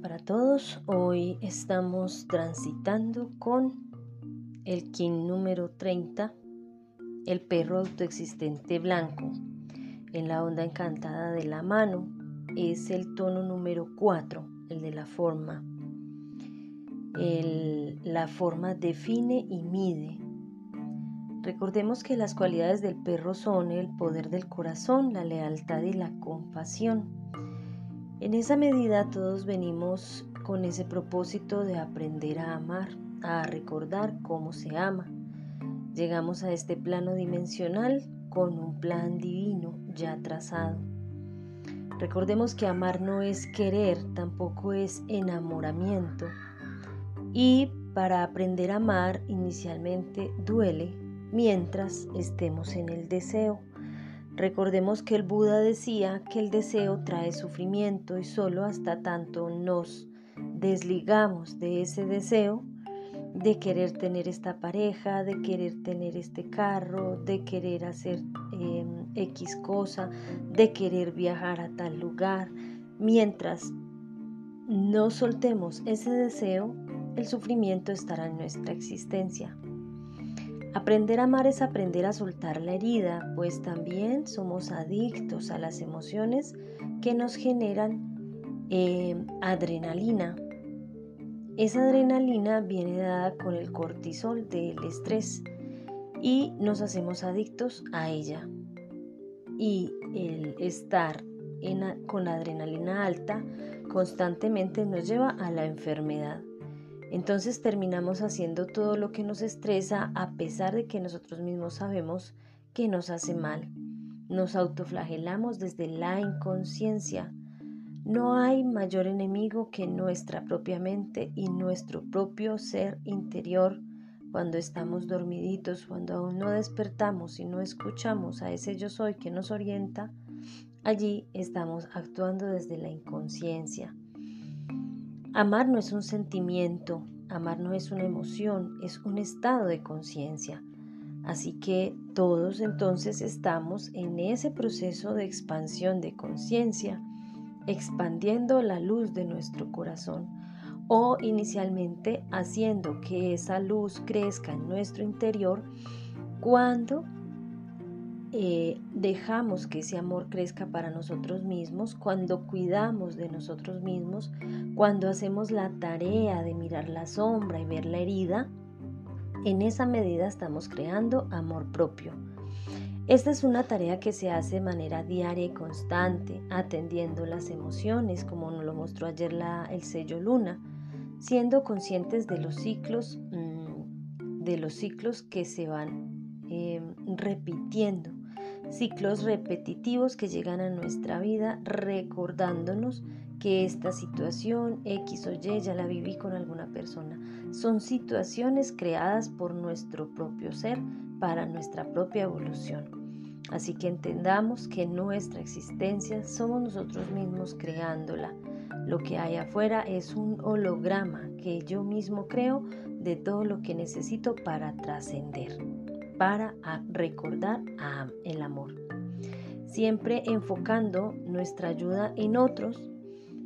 Para todos, hoy estamos transitando con el kin número 30, el perro autoexistente blanco. En la onda encantada de la mano es el tono número 4, el de la forma. la forma define y mide. Recordemos que las cualidades del perro son el poder del corazón, la lealtad y la compasión. En esa medida todos venimos con ese propósito de aprender a amar, a recordar cómo se ama. Llegamos a este plano dimensional con un plan divino ya trazado. Recordemos que amar no es querer, tampoco es enamoramiento. Y para aprender a amar inicialmente duele mientras estemos en el deseo. Recordemos que el Buda decía que el deseo trae sufrimiento y solo hasta tanto nos desligamos de ese deseo, de querer tener esta pareja, de querer tener este carro, de querer hacer em, X cosa, de querer viajar a tal lugar, mientras no soltemos ese deseo, el sufrimiento estará en nuestra existencia. Aprender a amar es aprender a soltar la herida, pues también somos adictos a las emociones que nos generan eh, adrenalina. Esa adrenalina viene dada con el cortisol del estrés y nos hacemos adictos a ella. Y el estar con la adrenalina alta constantemente nos lleva a la enfermedad. Entonces terminamos haciendo todo lo que nos estresa a pesar de que nosotros mismos sabemos que nos hace mal. Nos autoflagelamos desde la inconsciencia. No hay mayor enemigo que nuestra propia mente y nuestro propio ser interior. Cuando estamos dormiditos, cuando aún no despertamos y no escuchamos a ese yo soy que nos orienta, allí estamos actuando desde la inconsciencia. Amar no es un sentimiento, amar no es una emoción, es un estado de conciencia. Así que todos entonces estamos en ese proceso de expansión de conciencia, expandiendo la luz de nuestro corazón o inicialmente haciendo que esa luz crezca en nuestro interior cuando eh, dejamos que ese amor crezca para nosotros mismos, cuando cuidamos de nosotros mismos, cuando hacemos la tarea de mirar la sombra y ver la herida, en esa medida estamos creando amor propio. Esta es una tarea que se hace de manera diaria y constante, atendiendo las emociones, como nos lo mostró ayer el sello Luna, siendo conscientes de los ciclos, mm, de los ciclos que se van em, repitiendo ciclos repetitivos que llegan a nuestra vida recordándonos que esta situación X o Y ya la viví con alguna persona. Son situaciones creadas por nuestro propio ser para nuestra propia evolución. Así que entendamos que nuestra existencia somos nosotros mismos creándola. Lo que hay afuera es un holograma que yo mismo creo de todo lo que necesito para trascender para recordar el amor. Siempre enfocando nuestra ayuda en otros,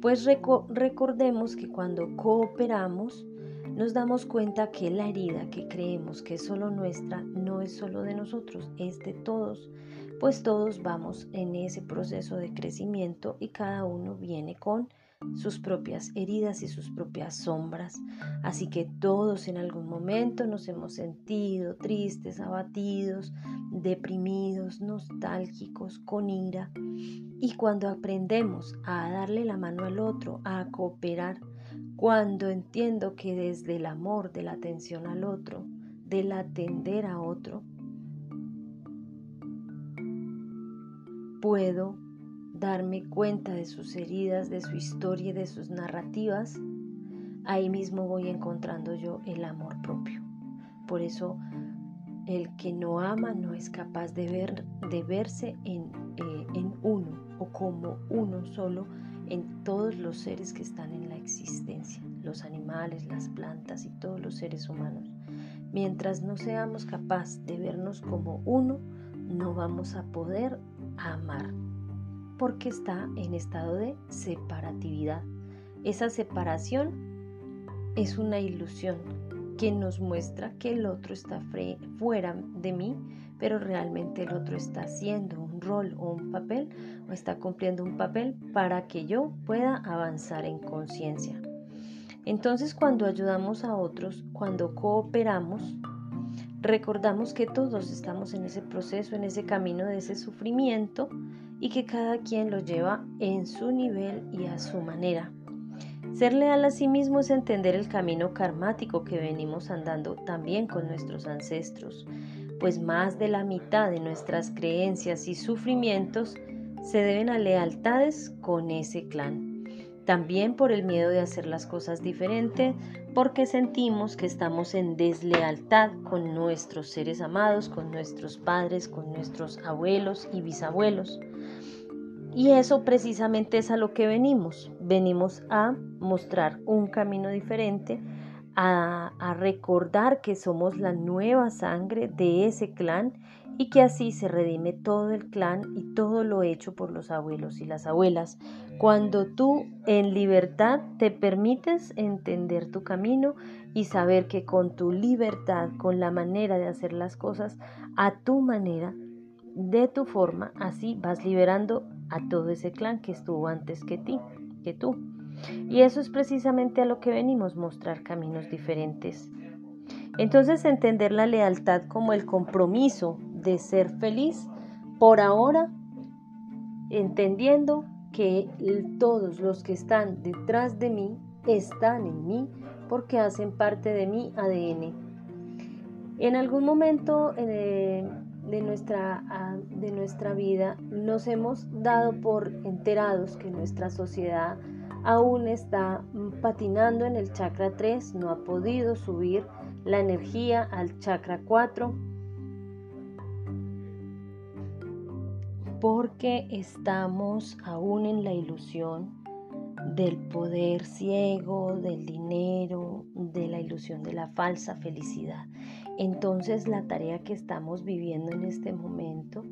pues recordemos que cuando cooperamos, nos damos cuenta que la herida que creemos que es solo nuestra no es solo de nosotros, es de todos, pues todos vamos en ese proceso de crecimiento y cada uno viene con sus propias heridas y sus propias sombras. Así que todos en algún momento nos hemos sentido tristes, abatidos, deprimidos, nostálgicos, con ira. Y cuando aprendemos a darle la mano al otro, a cooperar, cuando entiendo que desde el amor, de la atención al otro, del atender a otro, puedo darme cuenta de sus heridas, de su historia y de sus narrativas, ahí mismo voy encontrando yo el amor propio. Por eso el que no ama no es capaz de, ver, de verse en, eh, en uno o como uno solo en todos los seres que están en la existencia, los animales, las plantas y todos los seres humanos. Mientras no seamos capaces de vernos como uno, no vamos a poder amar porque está en estado de separatividad. Esa separación es una ilusión que nos muestra que el otro está fuera de mí, pero realmente el otro está haciendo un rol o un papel o está cumpliendo un papel para que yo pueda avanzar en conciencia. Entonces cuando ayudamos a otros, cuando cooperamos, recordamos que todos estamos en ese proceso, en ese camino de ese sufrimiento y que cada quien lo lleva en su nivel y a su manera. Ser leal a sí mismo es entender el camino karmático que venimos andando también con nuestros ancestros, pues más de la mitad de nuestras creencias y sufrimientos se deben a lealtades con ese clan. También por el miedo de hacer las cosas diferente, porque sentimos que estamos en deslealtad con nuestros seres amados, con nuestros padres, con nuestros abuelos y bisabuelos. Y eso precisamente es a lo que venimos. Venimos a mostrar un camino diferente, a, a, recordar que somos la nueva sangre de ese clan y que así se redime todo el clan y todo lo hecho por los abuelos y las abuelas. Cuando tú en libertad te permites entender tu camino y saber que con tu libertad, con la manera de hacer las cosas a tu manera, de tu forma, así vas liberando a todo ese clan que estuvo antes que ti, que tú. Y eso es precisamente a lo que venimos, mostrar caminos diferentes. Entonces entender la lealtad como el compromiso de ser feliz por ahora, entendiendo que todos los que están detrás de mí están en mí porque hacen parte de mi ADN. En algún momento eh, de, nuestra, de nuestra vida nos hemos dado por enterados que nuestra sociedad aún está patinando en el chakra 3, no ha podido subir la energía al chakra 4 porque estamos aún en la ilusión del poder ciego, del dinero, de la ilusión de la falsa felicidad. Entonces la tarea que estamos viviendo en este momento,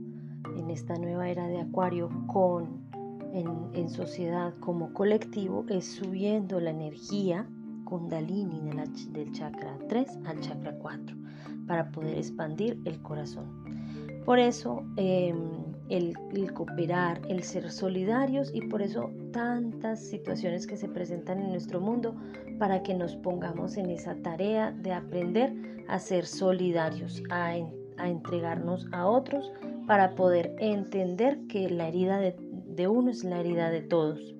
en esta nueva era de Acuario, con en, sociedad como colectivo, es subiendo la energía kundalini del chakra 3 al chakra 4 para poder expandir el corazón. Por eso em, el, cooperar, el ser solidarios y por eso tantas situaciones que se presentan en nuestro mundo para que nos pongamos en esa tarea de aprender a ser solidarios, a, entregarnos a otros para poder entender que la herida de, uno es la herida de todos.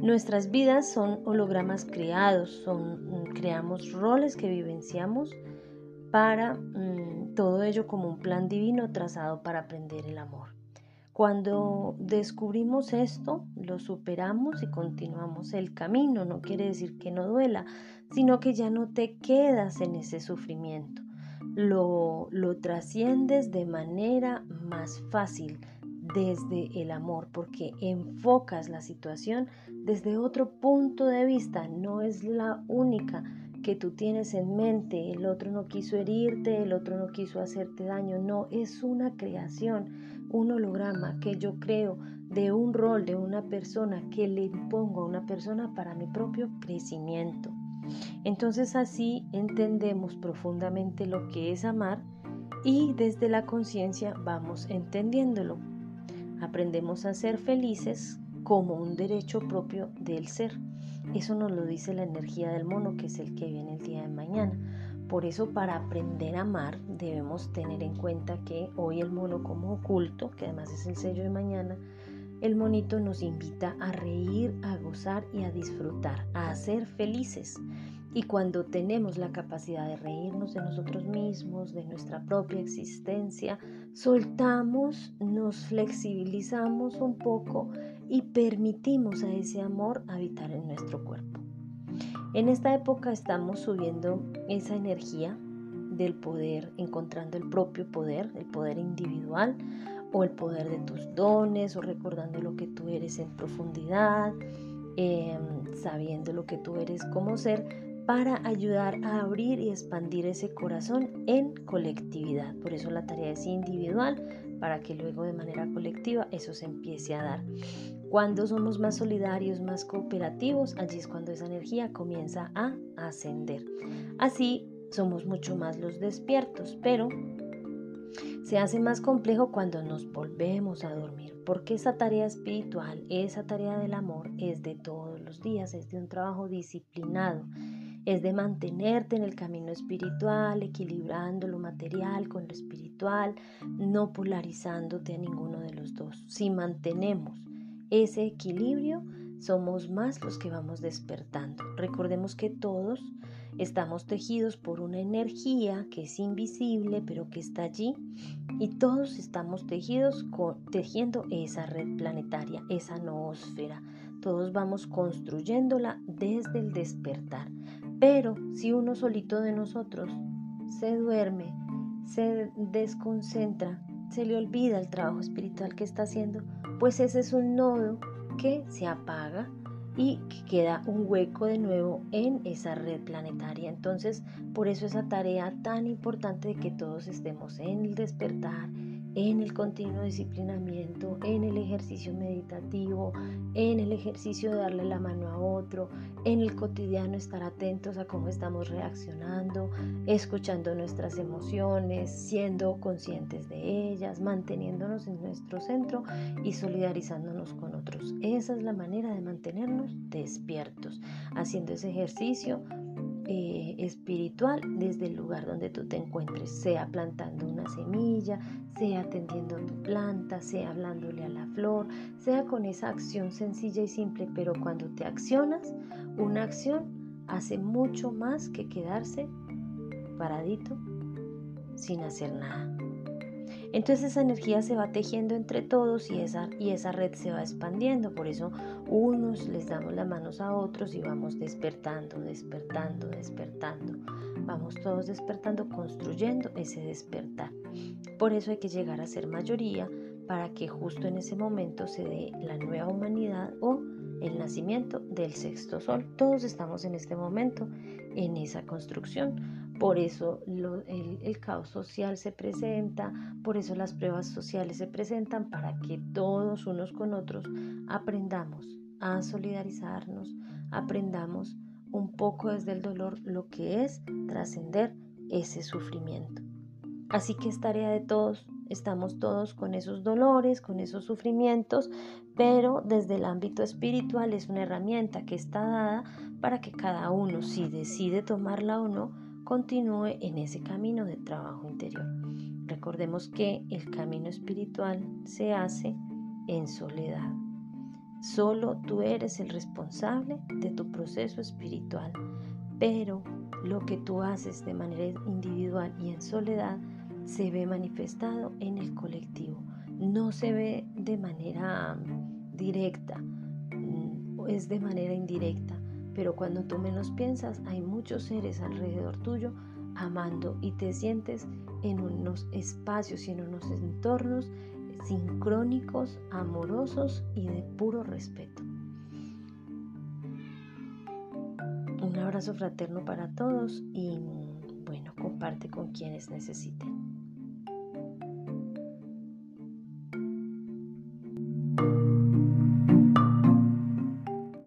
Nuestras vidas son hologramas creados, son, creamos roles que vivenciamos para mm, todo ello como un plan divino trazado para aprender el amor. Cuando descubrimos esto, lo superamos y continuamos el camino. No quiere decir que no duela, sino que ya no te quedas en ese sufrimiento. Lo, lo trasciendes de manera más fácil desde el amor, porque enfocas la situación desde otro punto de vista. No es la única que tú tienes en mente. El otro no quiso herirte, el otro no quiso hacerte daño. No, es una creación un holograma que yo creo de un rol de una persona que le impongo a una persona para mi propio crecimiento. Entonces así entendemos profundamente lo que es amar y desde la conciencia vamos entendiéndolo. Aprendemos a ser felices como un derecho propio del ser. Eso nos lo dice la energía del mono, que es el que viene el día de mañana. Por eso para aprender a amar debemos tener en cuenta que hoy el mono como oculto, que además es el sello de mañana, el monito nos invita a reír, a gozar y a disfrutar, a ser felices. Y cuando tenemos la capacidad de reírnos de nosotros mismos, de nuestra propia existencia, soltamos, nos flexibilizamos un poco y permitimos a ese amor habitar en nuestro cuerpo. En esta época estamos subiendo esa energía del poder, encontrando el propio poder, el poder individual o el poder de tus dones o recordando lo que tú eres en profundidad, em, sabiendo lo que tú eres como ser para ayudar a abrir y expandir ese corazón en colectividad. Por eso la tarea es individual, para que luego de manera colectiva eso se empiece a dar. Cuando somos más solidarios, más cooperativos, allí es cuando esa energía comienza a ascender. Así somos mucho más los despiertos, pero se hace más complejo cuando nos volvemos a dormir, porque esa tarea espiritual, esa tarea del amor es de todos los días, es de un trabajo disciplinado, es de mantenerte en el camino espiritual, equilibrando lo material con lo espiritual, no polarizándote a ninguno de los dos. Si mantenemos ese equilibrio, somos más los que vamos despertando. Recordemos que todos Estamos tejidos por una energía que es invisible, pero que está allí. Y todos estamos tejidos tejiendo esa red planetaria, esa noósfera. Todos vamos construyéndola desde el despertar. Pero si uno solito de nosotros se duerme, se desconcentra, se le olvida el trabajo espiritual que está haciendo, pues ese es un nodo que se apaga y queda un hueco de nuevo en esa red planetaria. Entonces, por eso esa tarea tan importante de que todos estemos en el despertar, en el continuo disciplinamiento, en el ejercicio meditativo, en el ejercicio de darle la mano a otro, en el cotidiano estar atentos a cómo estamos reaccionando, escuchando nuestras emociones, siendo conscientes de ellas, manteniéndonos en nuestro centro y solidarizándonos con otros. Esa es la manera de mantenernos despiertos, haciendo ese ejercicio eh, espiritual desde el lugar donde tú te encuentres, sea plantando una semilla, sea atendiendo tu planta, sea hablándole a la flor, sea con esa acción sencilla y simple, pero cuando te accionas, una acción hace mucho más que quedarse paradito sin hacer nada. Entonces esa energía se va tejiendo entre todos y esa, y esa red se va expandiendo. Por eso unos les damos las manos a otros y vamos despertando, despertando, despertando. Vamos todos despertando, construyendo ese despertar. Por eso hay que llegar a ser mayoría para que justo en ese momento se dé la nueva humanidad o el nacimiento del sexto sol. Todos estamos en este momento en esa construcción por eso el, caos social se presenta, por eso las pruebas sociales se presentan para que todos unos con otros aprendamos a solidarizarnos, aprendamos un poco desde el dolor lo que es trascender ese sufrimiento. Así que es tarea de todos, estamos todos con esos dolores, con esos sufrimientos, pero desde el ámbito espiritual es una herramienta que está dada para que cada uno, si decide tomarla o no, continúe en ese camino de trabajo interior. Recordemos que el camino espiritual se hace en soledad. Solo tú eres el responsable de tu proceso espiritual, pero lo que tú haces de manera individual y en soledad se ve manifestado en el colectivo. No se ve de manera directa, mm, es de manera indirecta pero cuando tú menos piensas, hay muchos seres alrededor tuyo amando y te sientes en unos espacios y en unos entornos sincrónicos, amorosos y de puro respeto. Un abrazo fraterno para todos y bueno, comparte con quienes necesiten.